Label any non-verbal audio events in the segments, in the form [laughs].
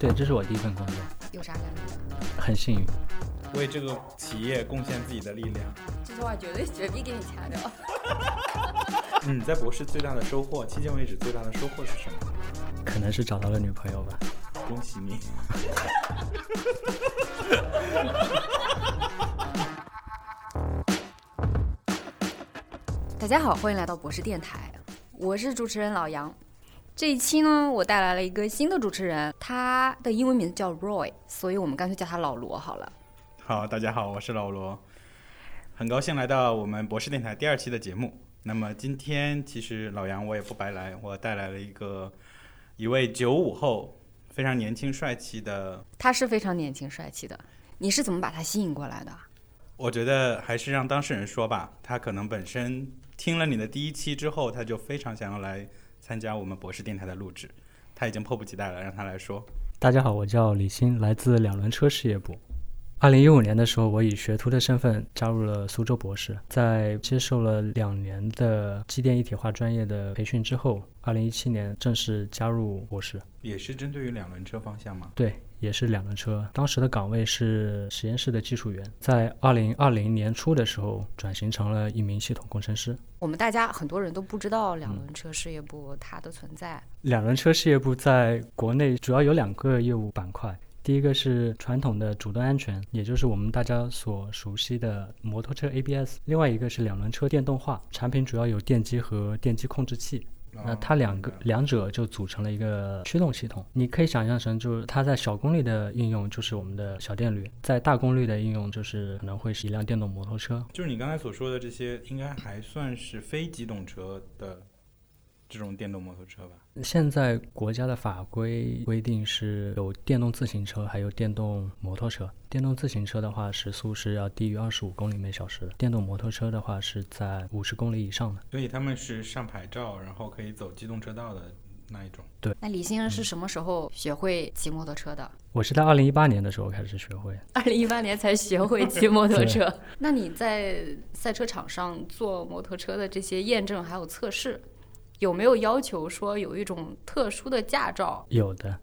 对，这是我第一份工作，有啥感觉？很幸运。为这个企业贡献自己的力量。这句话绝对绝逼给你掐掉。[laughs] 嗯，在博士最大的收获，迄今为止最大的收获是什么？可能是找到了女朋友吧。恭喜你！[laughs] 大家好，欢迎来到博士电台，我是主持人老杨。这一期呢，我带来了一个新的主持人，他的英文名字叫 Roy，所以我们干脆叫他老罗好了。好，大家好，我是老罗，很高兴来到我们博士电台第二期的节目。那么今天其实老杨我也不白来，我带来了一个一位九五后，非常年轻帅气的。他是非常年轻帅气的，你是怎么把他吸引过来的？我觉得还是让当事人说吧，他可能本身听了你的第一期之后，他就非常想要来参加我们博士电台的录制，他已经迫不及待了，让他来说。大家好，我叫李鑫，来自两轮车事业部。二零一五年的时候，我以学徒的身份加入了苏州博士，在接受了两年的机电一体化专业的培训之后，二零一七年正式加入博士。也是针对于两轮车方向吗？对，也是两轮车。当时的岗位是实验室的技术员，在二零二零年初的时候转型成了一名系统工程师。我们大家很多人都不知道两轮车事业部它的存在。两轮车事业部在国内主要有两个业务板块。第一个是传统的主动安全，也就是我们大家所熟悉的摩托车 ABS；另外一个是两轮车电动化，产品主要有电机和电机控制器。那它两个两者就组成了一个驱动系统。你可以想象成，就是它在小功率的应用就是我们的小电驴，在大功率的应用就是可能会是一辆电动摩托车。就是你刚才所说的这些，应该还算是非机动车的。这种电动摩托车吧，现在国家的法规规定是有电动自行车，还有电动摩托车。电动自行车的话，时速是要低于二十五公里每小时；电动摩托车的话，是在五十公里以上的。所以他们是上牌照，然后可以走机动车道的那一种。对。那李先生是什么时候学会骑摩托车的？我是在二零一八年的时候开始学会。二零一八年才学会骑摩托车。[laughs] 那你在赛车场上做摩托车的这些验证还有测试？有没有要求说有一种特殊的驾照？有的，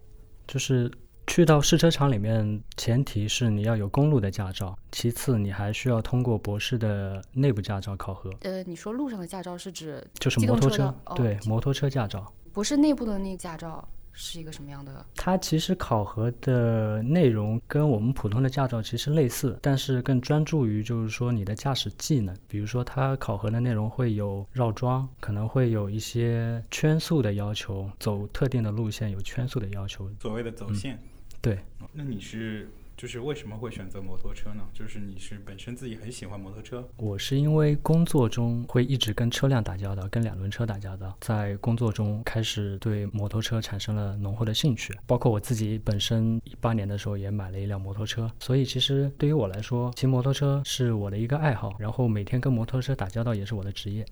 就是去到试车场里面，前提是你要有公路的驾照，其次你还需要通过博士的内部驾照考核。呃，你说路上的驾照是指就是摩托车？对，摩托车驾照。博士内部的那个驾照。是一个什么样的？它其实考核的内容跟我们普通的驾照其实类似，但是更专注于就是说你的驾驶技能。比如说，它考核的内容会有绕桩，可能会有一些圈速的要求，走特定的路线有圈速的要求。所谓的走线。对。那你是？就是为什么会选择摩托车呢？就是你是本身自己很喜欢摩托车。我是因为工作中会一直跟车辆打交道，跟两轮车打交道，在工作中开始对摩托车产生了浓厚的兴趣。包括我自己本身一八年的时候也买了一辆摩托车，所以其实对于我来说，骑摩托车是我的一个爱好，然后每天跟摩托车打交道也是我的职业。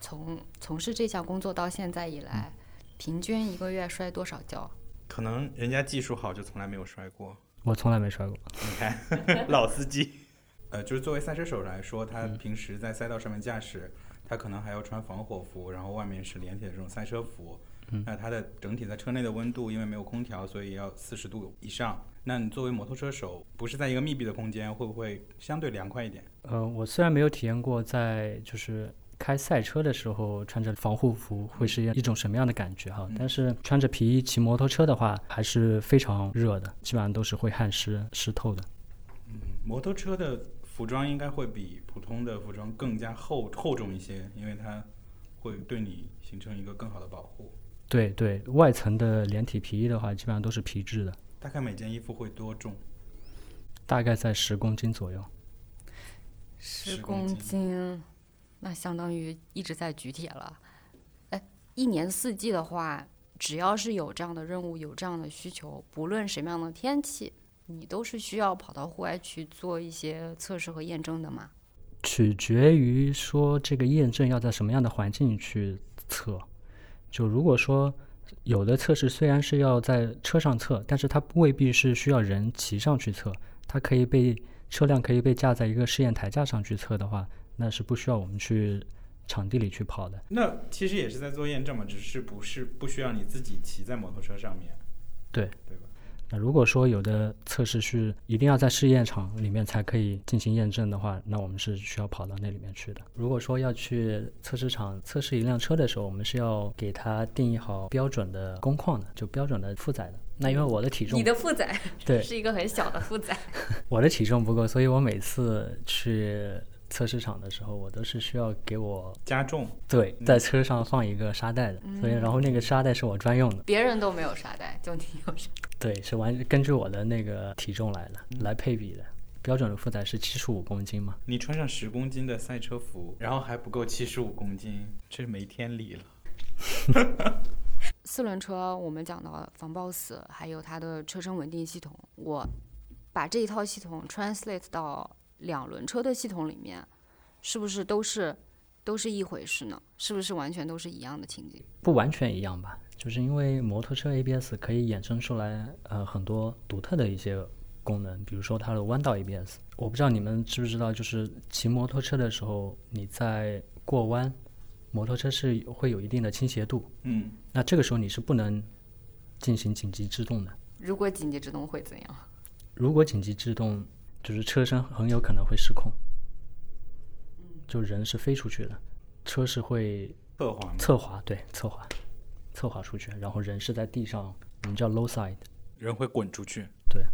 从从事这项工作到现在以来，平均一个月摔多少跤？可能人家技术好，就从来没有摔过。我从来没摔过。你看，老司机。[laughs] 呃，就是作为赛车手来说，他平时在赛道上面驾驶，他可能还要穿防火服，然后外面是连体的这种赛车服。嗯。那它的整体在车内的温度，因为没有空调，所以要四十度以上。那你作为摩托车手，不是在一个密闭的空间，会不会相对凉快一点？呃，我虽然没有体验过在就是。开赛车的时候穿着防护服会是一种什么样的感觉哈？但是穿着皮衣骑摩托车的话还是非常热的，基本上都是会汗湿湿透的。嗯，摩托车的服装应该会比普通的服装更加厚厚重一些，因为它会对你形成一个更好的保护。对对，外层的连体皮衣的话，基本上都是皮质的。大概每件衣服会多重？大概在十公斤左右。十公斤。那相当于一直在举铁了，哎，一年四季的话，只要是有这样的任务、有这样的需求，不论什么样的天气，你都是需要跑到户外去做一些测试和验证的吗？取决于说这个验证要在什么样的环境去测。就如果说有的测试虽然是要在车上测，但是它未必是需要人骑上去测，它可以被车辆可以被架在一个试验台架上去测的话。那是不需要我们去场地里去跑的。那其实也是在做验证嘛，只是不是不需要你自己骑在摩托车上面。对，对吧？那如果说有的测试是一定要在试验场里面才可以进行验证的话，那我们是需要跑到那里面去的。如果说要去测试场测试一辆车的时候，我们是要给它定义好标准的工况的，就标准的负载的。那因为我的体重你，的负载对是一个很小的负载，[laughs] 我的体重不够，所以我每次去测试场的时候，我都是需要给我加重，对在车上放一个沙袋的，所以然后那个沙袋是我专用的，别人都没有沙袋，就你有沙。对，是完根据我的那个体重来的，来配比的。标准的负载是七十五公斤嘛？你穿上十公斤的赛车服，然后还不够七十五公斤，这是没天理了。[laughs] 四轮车我们讲到防抱死，还有它的车身稳定系统，我把这一套系统 translate 到两轮车的系统里面，是不是都是都是一回事呢？是不是完全都是一样的情景？不完全一样吧，就是因为摩托车 ABS 可以衍生出来呃很多独特的一些功能，比如说它的弯道 ABS。我不知道你们知不知道，就是骑摩托车的时候，你在过弯，摩托车是会有一定的倾斜度，嗯，那这个时候你是不能进行紧急制动的。如果紧急制动会怎样？如果紧急制动，就是车身很有可能会失控，就人是飞出去的，车是会侧滑？侧滑，对，侧滑，侧滑出去，然后人是在地上，我们叫 low side，人会滚出去。对，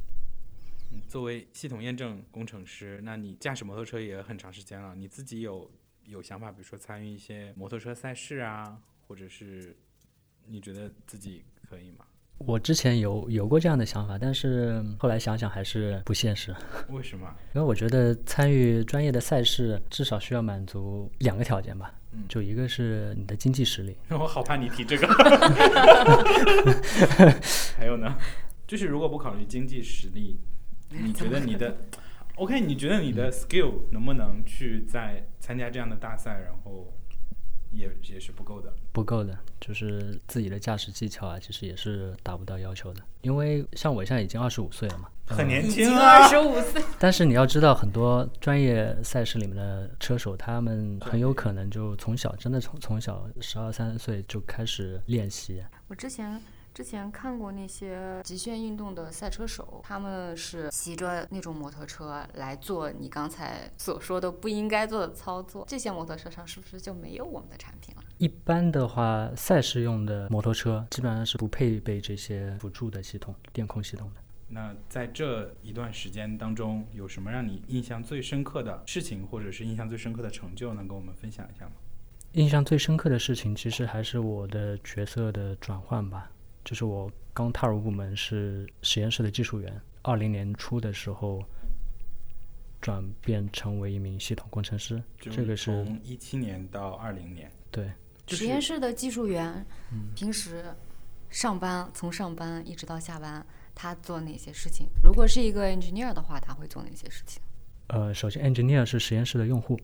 嗯作为系统验证工程师，那你驾驶摩托车也很长时间了，你自己有有想法，比如说参与一些摩托车赛事啊，或者是你觉得自己可以吗？我之前有有过这样的想法，但是后来想想还是不现实，为什么？[laughs] 因为我觉得参与专业的赛事至少需要满足两个条件吧，嗯就一个是你的经济实力，我好怕你提这个。[laughs] 还有呢，就是如果不考虑经济实力，你觉得你的 [laughs] OK？你觉得你的 skill 能不能去在参加这样的大赛，然后也也是不够的。不够的，就是自己的驾驶技巧啊，其实也是达不到要求的。因为像我现在已经二十五岁了嘛，很年轻啊二，十五岁，但是你要知道，很多专业赛事里面的车手，他们很有可能就从小真的从从小十二三岁就开始练习。我之前之前看过那些极限运动的赛车手，他们是骑着那种摩托车来做你刚才所说的不应该做的操作。这些摩托车上是不是就没有我们的产品了？一般的话，赛事用的摩托车基本上是不配备这些辅助的系统、电控系统的。那在这一段时间当中，有什么让你印象最深刻的事情，或者是印象最深刻的成就，能跟我们分享一下吗？印象最深刻的事情，其实还是我的角色的转换吧。就是我刚踏入部门是实验室的技术员，二零年初的时候转变成为一名系统工程师。就这个是从一七年到二零年，对，就是实验室的技术员，平时上班从上班一直到下班，他做哪些事情？如果是一个 engineer 的话，他会做哪些事情？呃，首先 engineer 是实验室的用户，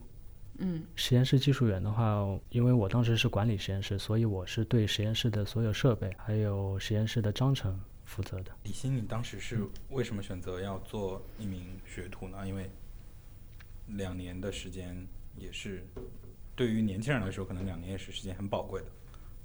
嗯，实验室技术员的话，因为我当时是管理实验室，所以我是对实验室的所有设备还有实验室的章程负责的。李欣，你当时是为什么选择要做一名学徒呢？因为两年的时间也是对于年轻人来说，可能两年也是时间很宝贵的。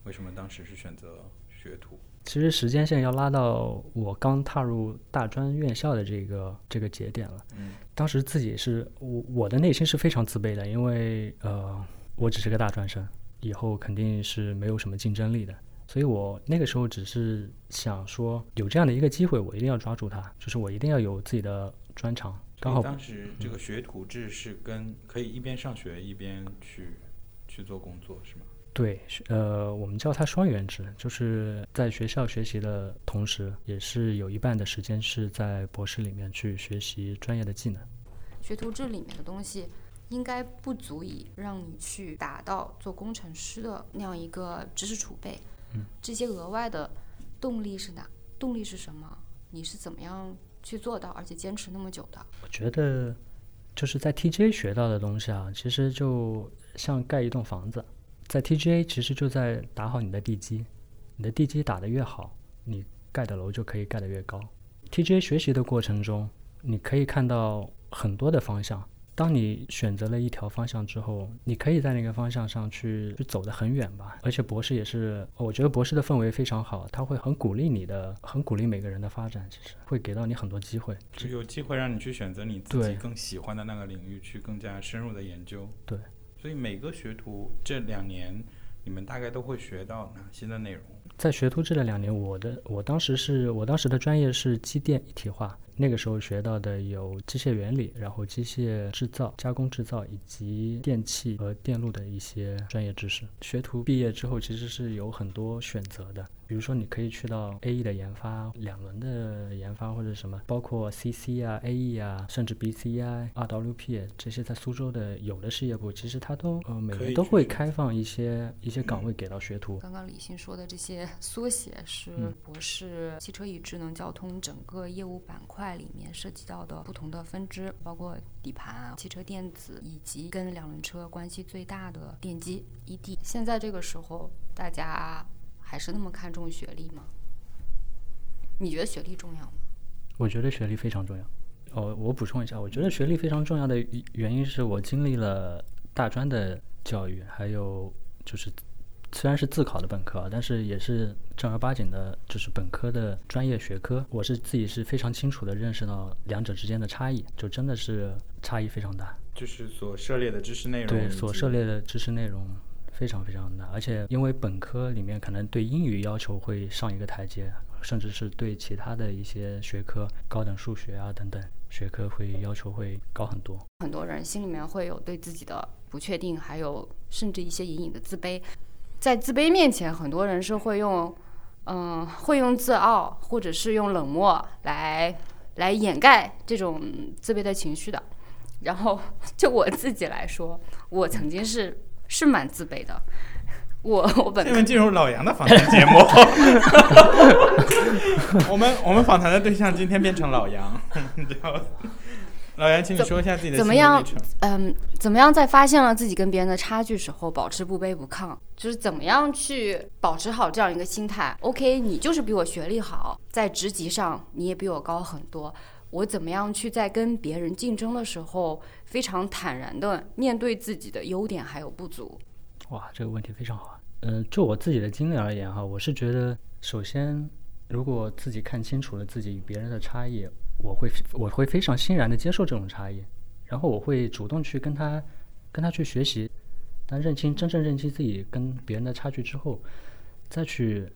为什么当时是选择学徒？其实时间线要拉到我刚踏入大专院校的这个这个节点了。嗯，当时自己是我我的内心是非常自卑的，因为呃我只是个大专生，以后肯定是没有什么竞争力的。所以我那个时候只是想说，有这样的一个机会，我一定要抓住它，就是我一定要有自己的专长。刚好当时这个学徒制是跟可以一边上学一边去去做工作，是吗？对，是呃，我们叫它双元制，就是在学校学习的同时，也是有一半的时间是在博士里面去学习专业的技能。学徒制里面的东西应该不足以让你去达到做工程师的那样一个知识储备。嗯，这些额外的动力是哪？动力是什么？你是怎么样去做到，而且坚持那么久的？我觉得就是在 TGA 学到的东西啊，其实就像盖一栋房子，在 TGA 其实就在打好你的地基，你的地基打得越好，你盖的楼就可以盖得越高。TGA 学习的过程中，你可以看到很多的方向，当你选择了一条方向之后，你可以在那个方向上去去走得很远吧。而且博士也是，我觉得博士的氛围非常好，他会很鼓励你的，很鼓励每个人的发展，其实会给到你很多机会，就有机会让你去选择你自己更喜欢的那个领域去更加深入的研究。对，所以每个学徒这两年，你们大概都会学到哪些的内容？在学徒制的两年，我的我当时是我当时的专业是机电一体化。那个时候学到的有机械原理，然后机械制造、加工制造以及电气和电路的一些专业知识。学徒毕业之后，其实是有很多选择的。比如说，你可以去到 A E 的研发、两轮的研发或者什么，包括 C C 啊、A E 啊，甚至 B C I、R W P 这些，在苏州的有的事业部，其实它都呃每年都会开放一些一些岗位给到学徒。刚刚李欣说的这些 [laughs] 缩写是博士汽车与智能交通整个业务板块里面涉及到的不同的分支，包括底盘、汽车电子以及跟两轮车关系最大的电机 E D。现在这个时候，大家。还是那么看重学历吗？你觉得学历重要吗？我觉得学历非常重要。哦，我补充一下，我觉得学历非常重要的原因是我经历了大专的教育，还有就是虽然是自考的本科，但是也是正儿八经的，就是本科的专业学科。我是自己是非常清楚的认识到两者之间的差异，就真的是差异非常大。就是所涉猎的知识内容，对所涉猎的知识内容。非常非常难，而且因为本科里面可能对英语要求会上一个台阶，甚至是对其他的一些学科，高等数学啊等等学科会要求会高很多。很多人心里面会有对自己的不确定，还有甚至一些隐隐的自卑。在自卑面前，很多人是会用，嗯，会用自傲或者是用冷漠来来掩盖这种自卑的情绪的。然后就我自己来说，我曾经是。是蛮自卑的，我我本现在进入老杨的访谈节目，[laughs] 我们我们访谈的对象今天变成老杨，[laughs] 老杨，请你说一下自己的怎么样？嗯，怎么样在发现了自己跟别人的差距时候，保持不卑不亢？就是怎么样去保持好这样一个心态？OK，你就是比我学历好，在职级上你也比我高很多。我怎么样去在跟别人竞争的时候，非常坦然的面对自己的优点还有不足？哇，这个问题非常好。嗯，就我自己的经历而言哈，我是觉得，首先，如果自己看清楚了自己与别人的差异，我会我会非常欣然的接受这种差异，然后我会主动去跟他跟他去学习。当认清真正认清自己跟别人的差距之后，再去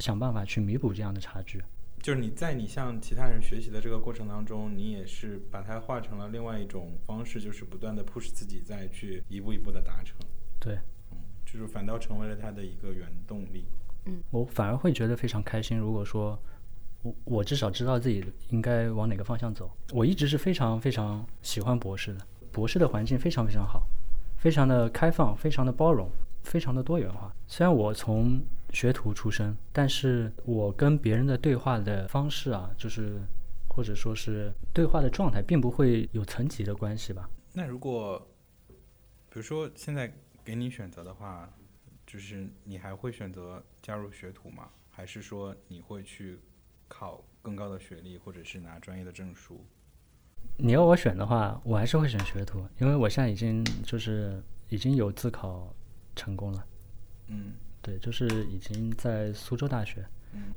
想办法去弥补这样的差距。就是你在你向其他人学习的这个过程当中，你也是把它化成了另外一种方式，就是不断的 push 自己，再去一步一步的达成。对，嗯，就是反倒成为了他的一个原动力。嗯，我反而会觉得非常开心。如果说我我至少知道自己应该往哪个方向走。我一直是非常非常喜欢博士的，博士的环境非常非常好，非常的开放，非常的包容，非常的多元化。虽然我从学徒出身，但是我跟别人的对话的方式啊，就是或者说是对话的状态，并不会有层级的关系吧。那如果，比如说现在给你选择的话，就是你还会选择加入学徒吗？还是说你会去考更高的学历，或者是拿专业的证书？你要我选的话，我还是会选学徒，因为我现在已经就是已经有自考成功了。嗯。对，就是已经在苏州大学，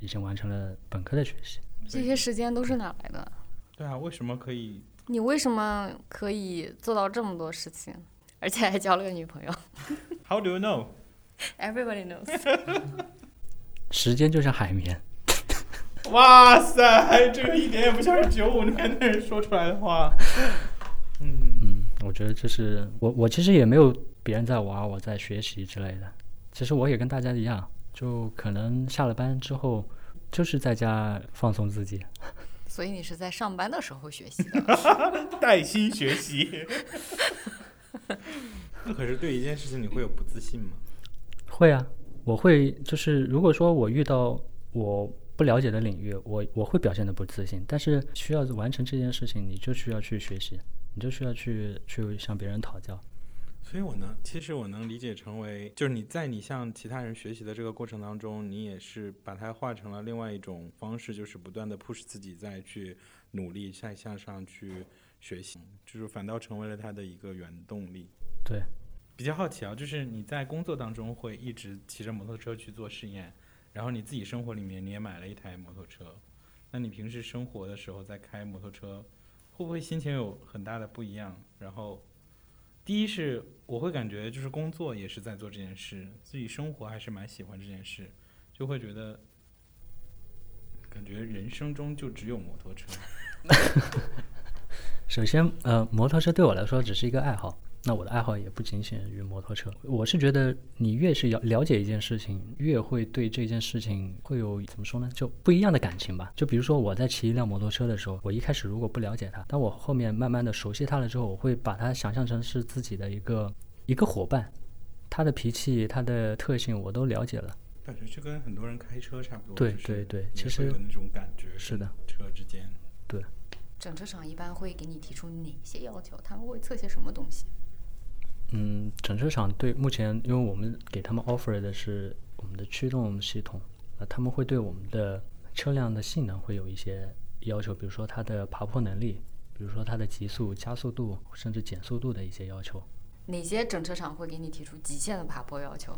已经完成了本科的学习。这些时间都是哪来的？对啊，为什么可以？你为什么可以做到这么多事情，而且还交了个女朋友？How do you know? Everybody knows. [laughs] 时间就像海绵。[laughs] 哇塞，这个一点也不像是九五年的人说出来的话。嗯嗯，我觉得这是我，我其实也没有别人在玩，我在学习之类的。其实我也跟大家一样，就可能下了班之后，就是在家放松自己。[laughs] 所以你是在上班的时候学习的，[laughs] 带薪学习。那 [laughs] 可是对一件事情你会有不自信吗？会啊，我会就是如果说我遇到我不了解的领域，我我会表现的不自信。但是需要完成这件事情，你就需要去学习，你就需要去去向别人讨教。所以我能，其实我能理解成为，就是你在你向其他人学习的这个过程当中，你也是把它化成了另外一种方式，就是不断的 push 自己，再去努力，再向上去学习，就是反倒成为了他的一个原动力。对，比较好奇啊，就是你在工作当中会一直骑着摩托车去做试验，然后你自己生活里面你也买了一台摩托车，那你平时生活的时候在开摩托车，会不会心情有很大的不一样？然后，第一是我会感觉就是工作也是在做这件事，自己生活还是蛮喜欢这件事，就会觉得感觉人生中就只有摩托车。[laughs] [laughs] 首先，呃，摩托车对我来说只是一个爱好。那我的爱好也不仅限于摩托车。我是觉得，你越是了了解一件事情，越会对这件事情会有怎么说呢？就不一样的感情吧。就比如说我在骑一辆摩托车的时候，我一开始如果不了解它，当我后面慢慢的熟悉它了之后，我会把它想象成是自己的一个一个伙伴，它的脾气、它的特性我都了解了。感觉就跟很多人开车差不多。对对对其实有那种感觉。是的，车之间。对整车厂一般会给你提出哪些要求？他们会测些什么东西？嗯，整车厂对目前，因为我们给他们 offer 的是我们的驱动系统，呃，他们会对我们的车辆的性能会有一些要求，比如说它的爬坡能力，比如说它的极速、加速度，甚至减速度的一些要求。哪些整车厂会给你提出极限的爬坡要求？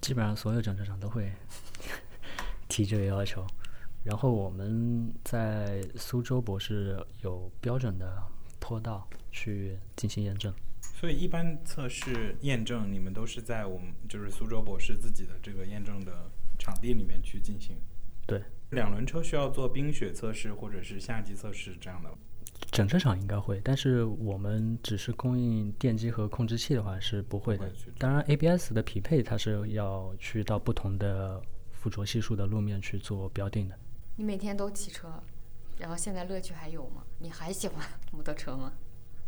基本上所有整车厂都会 [laughs] 提这个要求。然后我们在苏州博士有标准的坡道去进行验证。所以一般测试验证，你们都是在我们就是苏州博士自己的这个验证的场地里面去进行。对，两轮车需要做冰雪测试或者是夏季测试这样的。整车厂应该会，但是我们只是供应电机和控制器的话是不会的。当然，ABS 的匹配它是要去到不同的附着系数的路面去做标定的。你每天都骑车，然后现在乐趣还有吗？你还喜欢 [laughs] 摩托车吗？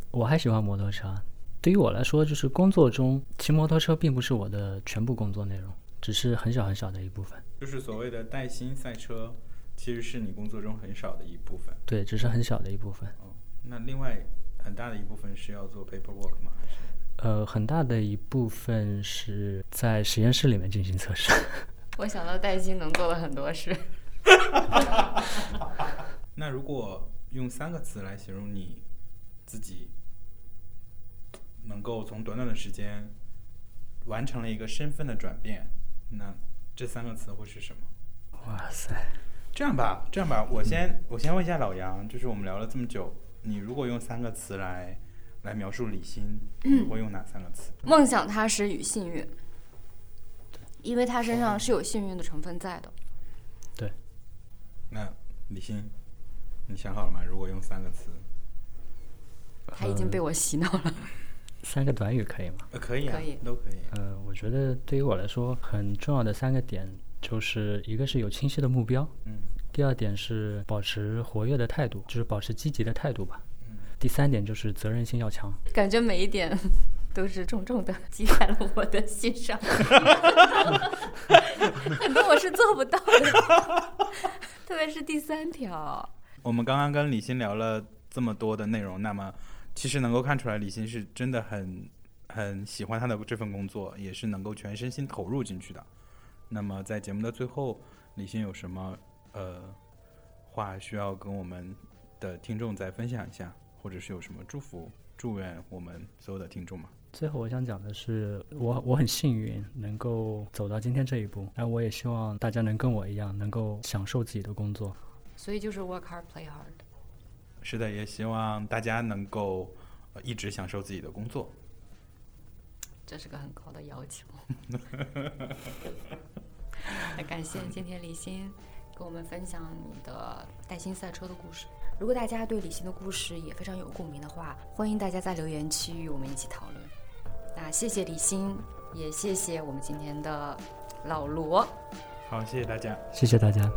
我还喜欢摩托车，对于我来说，就是工作中骑摩托车并不是我的全部工作内容，只是很小很小的一部分。就是所谓的带薪赛车，其实是你工作中很少的一部分。对，只是很小的一部分。哦，那另外很大的一部分是要做 paperwork 吗？还是？呃，很大的一部分是在实验室里面进行测试。[laughs] 我想到带薪能做的很多事。[laughs] 那如果用三个词来形容你自己，能够从短短的时间完成了一个身份的转变，那这三个词会是什么？哇塞！这样吧，这样吧，我先我先问一下老杨，就是我们聊了这么久，你如果用三个词来来描述李欣，你会用哪三个词？梦想踏实与幸运，因为他身上是有幸运的成分在的。对那李欣，你想好了吗？如果用三个词，他已经被我洗脑了。三个短语可以吗？呃，可以啊，可以都可以。呃，我觉得对于我来说很重要的三个点，就是一个是有清晰的目标，嗯第二点是保持活跃的态度，就是保持积极的态度吧。嗯，第三点就是责任心要强。感觉每一点都是重重的击在了我的心上，[laughs] 很多我是做不到的，特别是第三条。我们刚刚跟李欣聊了这么多的内容，那么其实能够看出来，李欣是真的很很喜欢他的这份工作，也是能够全身心投入进去的。那么在节目的最后，李欣有什么呃话需要跟我们的听众再分享一下，或者是有什么祝福、祝愿我们所有的听众吗？最后我想讲的是，我我很幸运能够走到今天这一步，那我也希望大家能跟我一样，能够享受自己的工作。所以就是 work hard, play hard。是的，也希望大家能够、呃、一直享受自己的工作。这是个很高的要求。[laughs] 很感谢 [laughs] 今天李欣跟我们分享你的带薪赛车的故事。如果大家对李欣的故事也非常有共鸣的话，欢迎大家在留言区与我们一起讨论。那谢谢李欣，也谢谢我们今天的老罗。好，谢谢大家。谢谢大家。